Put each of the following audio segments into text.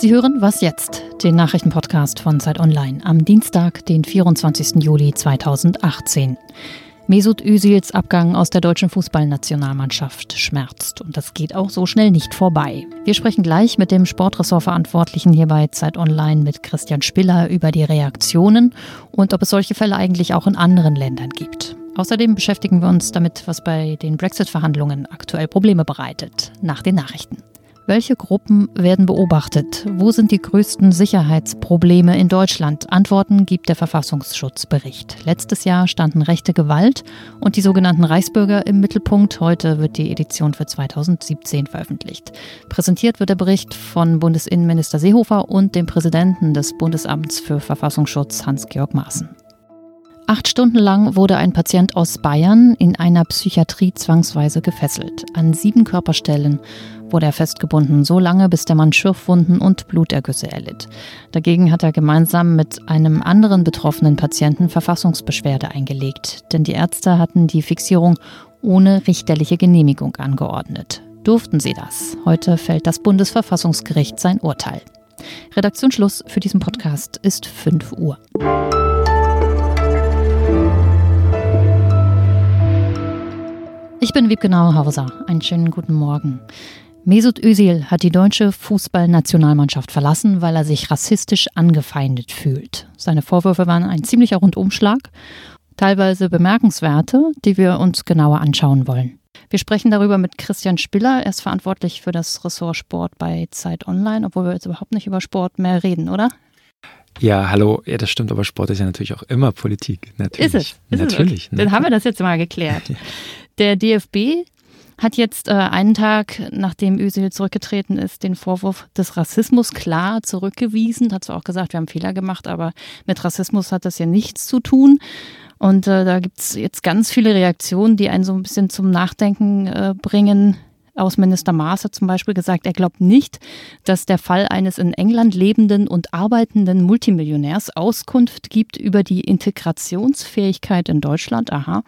Sie hören Was jetzt? Den Nachrichtenpodcast von Zeit Online am Dienstag, den 24. Juli 2018. Mesut Özils Abgang aus der deutschen Fußballnationalmannschaft schmerzt und das geht auch so schnell nicht vorbei. Wir sprechen gleich mit dem Sportressortverantwortlichen hier bei Zeit Online mit Christian Spiller über die Reaktionen und ob es solche Fälle eigentlich auch in anderen Ländern gibt. Außerdem beschäftigen wir uns damit, was bei den Brexit-Verhandlungen aktuell Probleme bereitet, nach den Nachrichten. Welche Gruppen werden beobachtet? Wo sind die größten Sicherheitsprobleme in Deutschland? Antworten gibt der Verfassungsschutzbericht. Letztes Jahr standen rechte Gewalt und die sogenannten Reichsbürger im Mittelpunkt. Heute wird die Edition für 2017 veröffentlicht. Präsentiert wird der Bericht von Bundesinnenminister Seehofer und dem Präsidenten des Bundesamts für Verfassungsschutz Hans-Georg Maaßen. Acht Stunden lang wurde ein Patient aus Bayern in einer Psychiatrie zwangsweise gefesselt. An sieben Körperstellen wurde er festgebunden, so lange, bis der Mann Schürfwunden und Blutergüsse erlitt. Dagegen hat er gemeinsam mit einem anderen betroffenen Patienten Verfassungsbeschwerde eingelegt, denn die Ärzte hatten die Fixierung ohne richterliche Genehmigung angeordnet. Durften sie das? Heute fällt das Bundesverfassungsgericht sein Urteil. Redaktionsschluss für diesen Podcast ist 5 Uhr. Ich bin Wiebke Nauhauser. Einen schönen guten Morgen. Mesut Özil hat die deutsche Fußballnationalmannschaft verlassen, weil er sich rassistisch angefeindet fühlt. Seine Vorwürfe waren ein ziemlicher Rundumschlag, teilweise bemerkenswerte, die wir uns genauer anschauen wollen. Wir sprechen darüber mit Christian Spiller. Er ist verantwortlich für das Ressort Sport bei Zeit Online, obwohl wir jetzt überhaupt nicht über Sport mehr reden, oder? Ja, hallo, ja, das stimmt, aber Sport ist ja natürlich auch immer Politik. Natürlich. Ist es? Ist natürlich. Es Dann haben wir das jetzt mal geklärt. Der DFB hat jetzt äh, einen Tag, nachdem Özil zurückgetreten ist, den Vorwurf des Rassismus klar zurückgewiesen. Hat zwar auch gesagt, wir haben Fehler gemacht, aber mit Rassismus hat das ja nichts zu tun. Und äh, da gibt es jetzt ganz viele Reaktionen, die einen so ein bisschen zum Nachdenken äh, bringen. Außenminister Maas hat zum Beispiel gesagt, er glaubt nicht, dass der Fall eines in England lebenden und arbeitenden Multimillionärs Auskunft gibt über die Integrationsfähigkeit in Deutschland. Aha.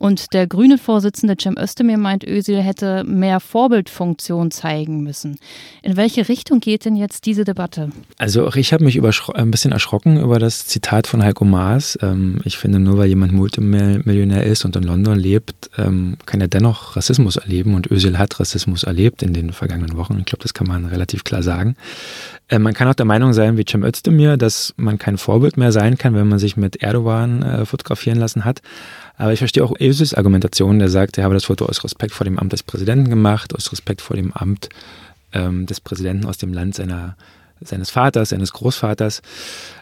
Und der grüne Vorsitzende Cem Özdemir meint, Özil hätte mehr Vorbildfunktion zeigen müssen. In welche Richtung geht denn jetzt diese Debatte? Also ich habe mich ein bisschen erschrocken über das Zitat von Heiko Maas. Ähm, ich finde, nur weil jemand Multimillionär ist und in London lebt, ähm, kann er dennoch Rassismus erleben. Und Özil hat Rassismus erlebt in den vergangenen Wochen. Ich glaube, das kann man relativ klar sagen. Äh, man kann auch der Meinung sein, wie Cem Özdemir, dass man kein Vorbild mehr sein kann, wenn man sich mit Erdogan äh, fotografieren lassen hat. Aber ich verstehe auch Esus Argumentation, der sagt, er habe das Foto aus Respekt vor dem Amt des Präsidenten gemacht, aus Respekt vor dem Amt ähm, des Präsidenten aus dem Land seiner, seines Vaters, seines Großvaters.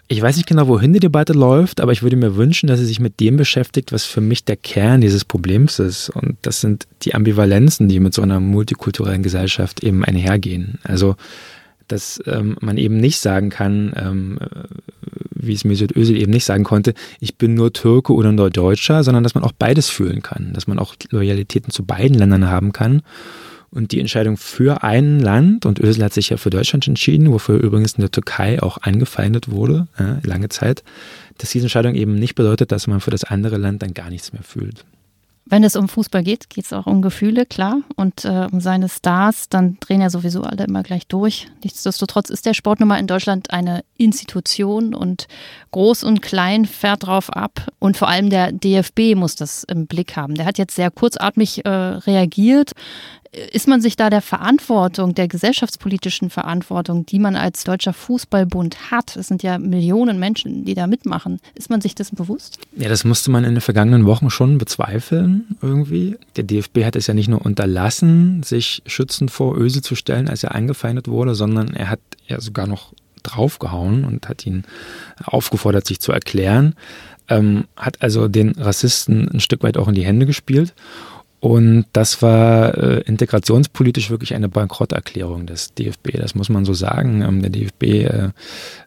Ich weiß nicht genau, wohin die Debatte läuft, aber ich würde mir wünschen, dass sie sich mit dem beschäftigt, was für mich der Kern dieses Problems ist. Und das sind die Ambivalenzen, die mit so einer multikulturellen Gesellschaft eben einhergehen. Also dass ähm, man eben nicht sagen kann, ähm, wie es Mesut Özil eben nicht sagen konnte, ich bin nur Türke oder nur Deutscher, sondern dass man auch beides fühlen kann, dass man auch Loyalitäten zu beiden Ländern haben kann. Und die Entscheidung für ein Land, und Özil hat sich ja für Deutschland entschieden, wofür übrigens in der Türkei auch angefeindet wurde, äh, lange Zeit, dass diese Entscheidung eben nicht bedeutet, dass man für das andere Land dann gar nichts mehr fühlt. Wenn es um Fußball geht, geht es auch um Gefühle, klar. Und äh, um seine Stars, dann drehen ja sowieso alle immer gleich durch. Nichtsdestotrotz ist der Sport nun mal in Deutschland eine Institution und groß und klein fährt drauf ab. Und vor allem der DFB muss das im Blick haben. Der hat jetzt sehr kurzatmig äh, reagiert ist man sich da der Verantwortung, der gesellschaftspolitischen Verantwortung, die man als Deutscher Fußballbund hat, es sind ja Millionen Menschen, die da mitmachen, ist man sich dessen bewusst? Ja, das musste man in den vergangenen Wochen schon bezweifeln irgendwie. Der DFB hat es ja nicht nur unterlassen, sich schützend vor Öse zu stellen, als er eingefeindet wurde, sondern er hat ja sogar noch draufgehauen und hat ihn aufgefordert, sich zu erklären. Ähm, hat also den Rassisten ein Stück weit auch in die Hände gespielt. Und das war äh, integrationspolitisch wirklich eine Bankrotterklärung des DFB, das muss man so sagen. Ähm, der DFB äh,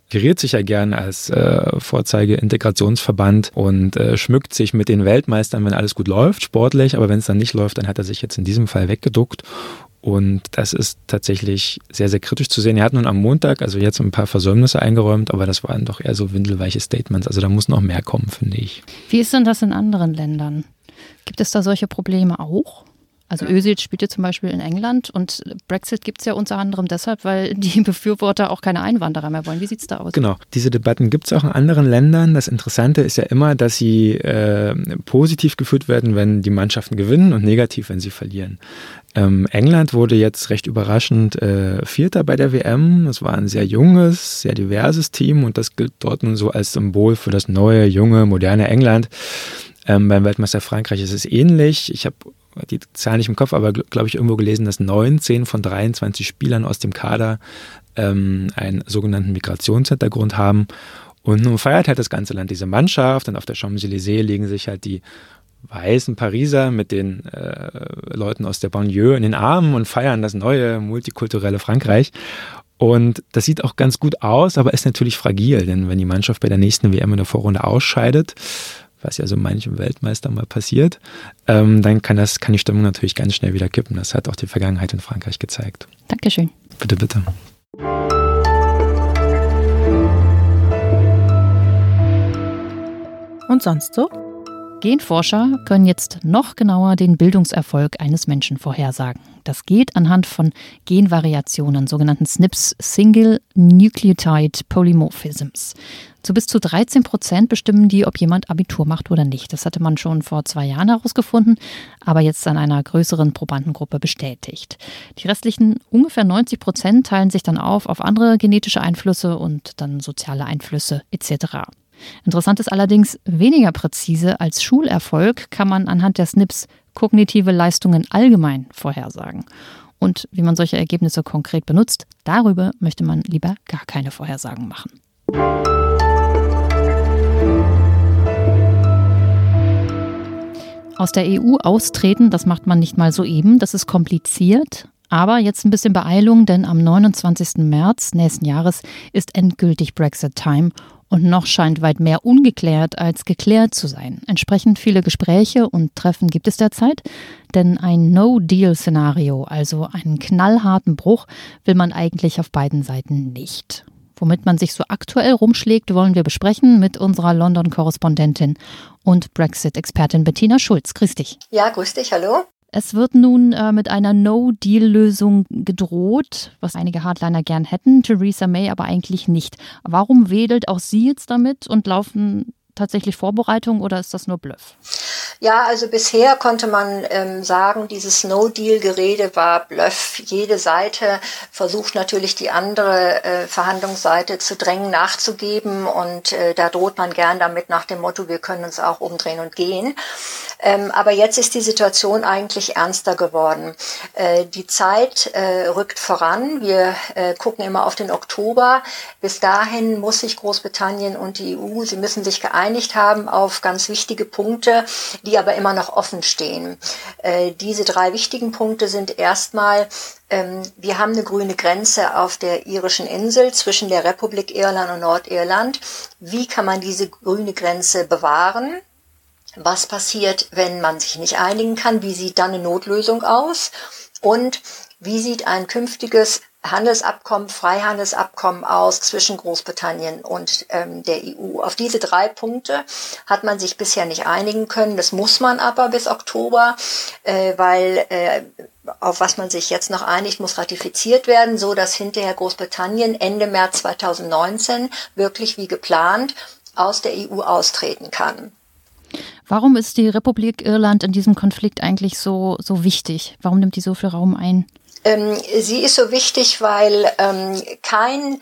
geriert sich ja gern als äh, Vorzeige-Integrationsverband und äh, schmückt sich mit den Weltmeistern, wenn alles gut läuft, sportlich, aber wenn es dann nicht läuft, dann hat er sich jetzt in diesem Fall weggeduckt. Und das ist tatsächlich sehr, sehr kritisch zu sehen. Er hat nun am Montag, also jetzt ein paar Versäumnisse eingeräumt, aber das waren doch eher so windelweiche Statements. Also da muss noch mehr kommen, finde ich. Wie ist denn das in anderen Ländern? Gibt es da solche Probleme auch? Also Özil spielt ja zum Beispiel in England und Brexit gibt es ja unter anderem deshalb, weil die Befürworter auch keine Einwanderer mehr wollen. Wie sieht es da aus? Genau, diese Debatten gibt es auch in anderen Ländern. Das Interessante ist ja immer, dass sie äh, positiv geführt werden, wenn die Mannschaften gewinnen und negativ, wenn sie verlieren. Ähm, England wurde jetzt recht überraschend äh, Vierter bei der WM. Es war ein sehr junges, sehr diverses Team und das gilt dort nun so als Symbol für das neue, junge, moderne England. Ähm, beim Weltmeister Frankreich ist es ähnlich. Ich habe die Zahl nicht im Kopf, aber glaube ich irgendwo gelesen, dass 19 von 23 Spielern aus dem Kader ähm, einen sogenannten Migrationshintergrund haben. Und nun feiert halt das ganze Land diese Mannschaft und auf der Champs-Élysées legen sich halt die weißen Pariser mit den äh, Leuten aus der Banlieue in den Armen und feiern das neue multikulturelle Frankreich. Und das sieht auch ganz gut aus, aber ist natürlich fragil, denn wenn die Mannschaft bei der nächsten WM in der Vorrunde ausscheidet, was ja so manchem Weltmeister mal passiert, ähm, dann kann, das, kann die Stimmung natürlich ganz schnell wieder kippen. Das hat auch die Vergangenheit in Frankreich gezeigt. Dankeschön. Bitte, bitte. Und sonst so? Genforscher können jetzt noch genauer den Bildungserfolg eines Menschen vorhersagen. Das geht anhand von Genvariationen, sogenannten SNPs, Single Nucleotide Polymorphisms. Zu bis zu 13 Prozent bestimmen die, ob jemand Abitur macht oder nicht. Das hatte man schon vor zwei Jahren herausgefunden, aber jetzt an einer größeren Probandengruppe bestätigt. Die restlichen ungefähr 90 Prozent teilen sich dann auf auf andere genetische Einflüsse und dann soziale Einflüsse etc. Interessant ist allerdings, weniger präzise als Schulerfolg kann man anhand der SNPs kognitive Leistungen allgemein vorhersagen. Und wie man solche Ergebnisse konkret benutzt, darüber möchte man lieber gar keine Vorhersagen machen. Aus der EU austreten, das macht man nicht mal so eben, das ist kompliziert. Aber jetzt ein bisschen Beeilung, denn am 29. März nächsten Jahres ist endgültig Brexit-Time und noch scheint weit mehr ungeklärt als geklärt zu sein. Entsprechend viele Gespräche und Treffen gibt es derzeit, denn ein No-Deal-Szenario, also einen knallharten Bruch, will man eigentlich auf beiden Seiten nicht. Womit man sich so aktuell rumschlägt, wollen wir besprechen mit unserer London-Korrespondentin und Brexit-Expertin Bettina Schulz. Grüß dich. Ja, grüß dich, hallo. Es wird nun äh, mit einer No-Deal-Lösung gedroht, was einige Hardliner gern hätten, Theresa May aber eigentlich nicht. Warum wedelt auch sie jetzt damit und laufen tatsächlich Vorbereitungen oder ist das nur Bluff? Ja, also bisher konnte man ähm, sagen, dieses No-Deal-Gerede war Bluff. Jede Seite versucht natürlich die andere äh, Verhandlungsseite zu drängen, nachzugeben und äh, da droht man gern damit nach dem Motto, wir können uns auch umdrehen und gehen. Ähm, aber jetzt ist die Situation eigentlich ernster geworden. Äh, die Zeit äh, rückt voran. Wir äh, gucken immer auf den Oktober. Bis dahin muss sich Großbritannien und die EU, sie müssen sich geeinigt haben auf ganz wichtige Punkte, die aber immer noch offen stehen. Äh, diese drei wichtigen Punkte sind erstmal, ähm, wir haben eine grüne Grenze auf der irischen Insel zwischen der Republik Irland und Nordirland. Wie kann man diese grüne Grenze bewahren? Was passiert, wenn man sich nicht einigen kann? Wie sieht dann eine Notlösung aus? Und wie sieht ein künftiges Handelsabkommen, Freihandelsabkommen aus zwischen Großbritannien und ähm, der EU. Auf diese drei Punkte hat man sich bisher nicht einigen können. Das muss man aber bis Oktober, äh, weil äh, auf was man sich jetzt noch einigt, muss ratifiziert werden, so dass hinterher Großbritannien Ende März 2019 wirklich wie geplant aus der EU austreten kann. Warum ist die Republik Irland in diesem Konflikt eigentlich so, so wichtig? Warum nimmt die so viel Raum ein? Ähm, sie ist so wichtig, weil ähm, kein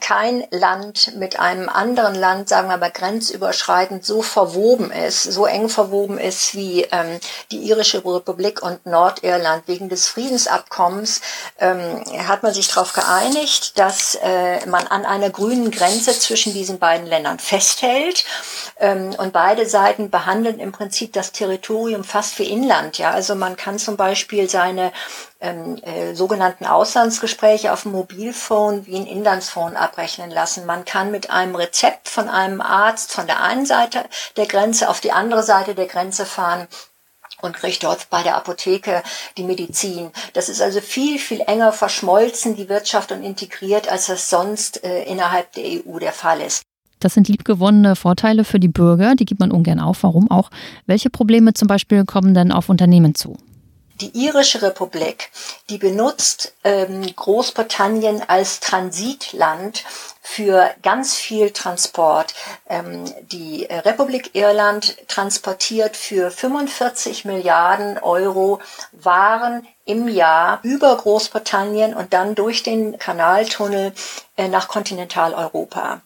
kein Land mit einem anderen Land, sagen wir mal grenzüberschreitend, so verwoben ist, so eng verwoben ist wie ähm, die irische Republik und Nordirland. Wegen des Friedensabkommens ähm, hat man sich darauf geeinigt, dass äh, man an einer grünen Grenze zwischen diesen beiden Ländern festhält. Ähm, und beide Seiten behandeln im Prinzip das Territorium fast wie Inland. Ja, also man kann zum Beispiel seine ähm, äh, sogenannten Auslandsgespräche auf dem Mobilphone wie ein Inlandsphone abrechnen lassen. Man kann mit einem Rezept von einem Arzt von der einen Seite der Grenze auf die andere Seite der Grenze fahren und kriegt dort bei der Apotheke die Medizin. Das ist also viel, viel enger verschmolzen, die Wirtschaft und integriert, als das sonst äh, innerhalb der EU der Fall ist. Das sind liebgewonnene Vorteile für die Bürger, die gibt man ungern auf. Warum auch? Welche Probleme zum Beispiel kommen denn auf Unternehmen zu? Die irische Republik, die benutzt ähm, Großbritannien als Transitland für ganz viel Transport. Ähm, die Republik Irland transportiert für 45 Milliarden Euro Waren im Jahr über Großbritannien und dann durch den Kanaltunnel äh, nach Kontinentaleuropa.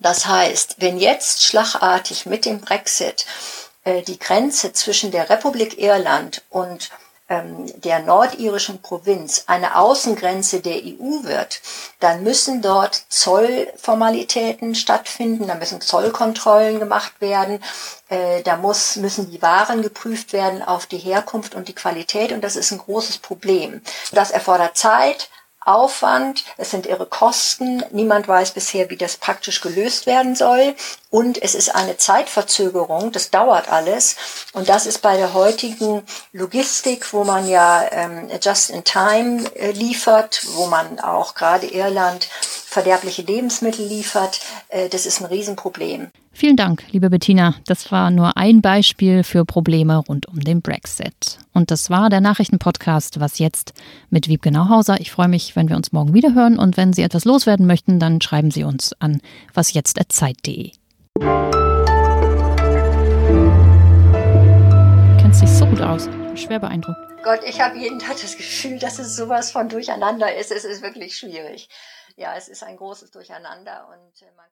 Das heißt, wenn jetzt schlagartig mit dem Brexit äh, die Grenze zwischen der Republik Irland und der nordirischen Provinz eine Außengrenze der EU wird, dann müssen dort Zollformalitäten stattfinden, da müssen Zollkontrollen gemacht werden, äh, da muss, müssen die Waren geprüft werden auf die Herkunft und die Qualität und das ist ein großes Problem. Das erfordert Zeit, Aufwand, es sind irre Kosten. Niemand weiß bisher, wie das praktisch gelöst werden soll. Und es ist eine Zeitverzögerung, das dauert alles. Und das ist bei der heutigen Logistik, wo man ja ähm, just in time äh, liefert, wo man auch gerade Irland verderbliche Lebensmittel liefert, äh, das ist ein Riesenproblem. Vielen Dank, liebe Bettina. Das war nur ein Beispiel für Probleme rund um den Brexit. Und das war der Nachrichtenpodcast Was jetzt mit Wiebke Nauhauser. Ich freue mich, wenn wir uns morgen wieder hören. Und wenn Sie etwas loswerden möchten, dann schreiben Sie uns an wasjetzt.zeit.de. Kennst dich so gut aus. Schwer beeindruckt. Gott, ich habe jeden Tag das Gefühl, dass es sowas von durcheinander ist. Es ist wirklich schwierig. Ja, es ist ein großes Durcheinander und äh, man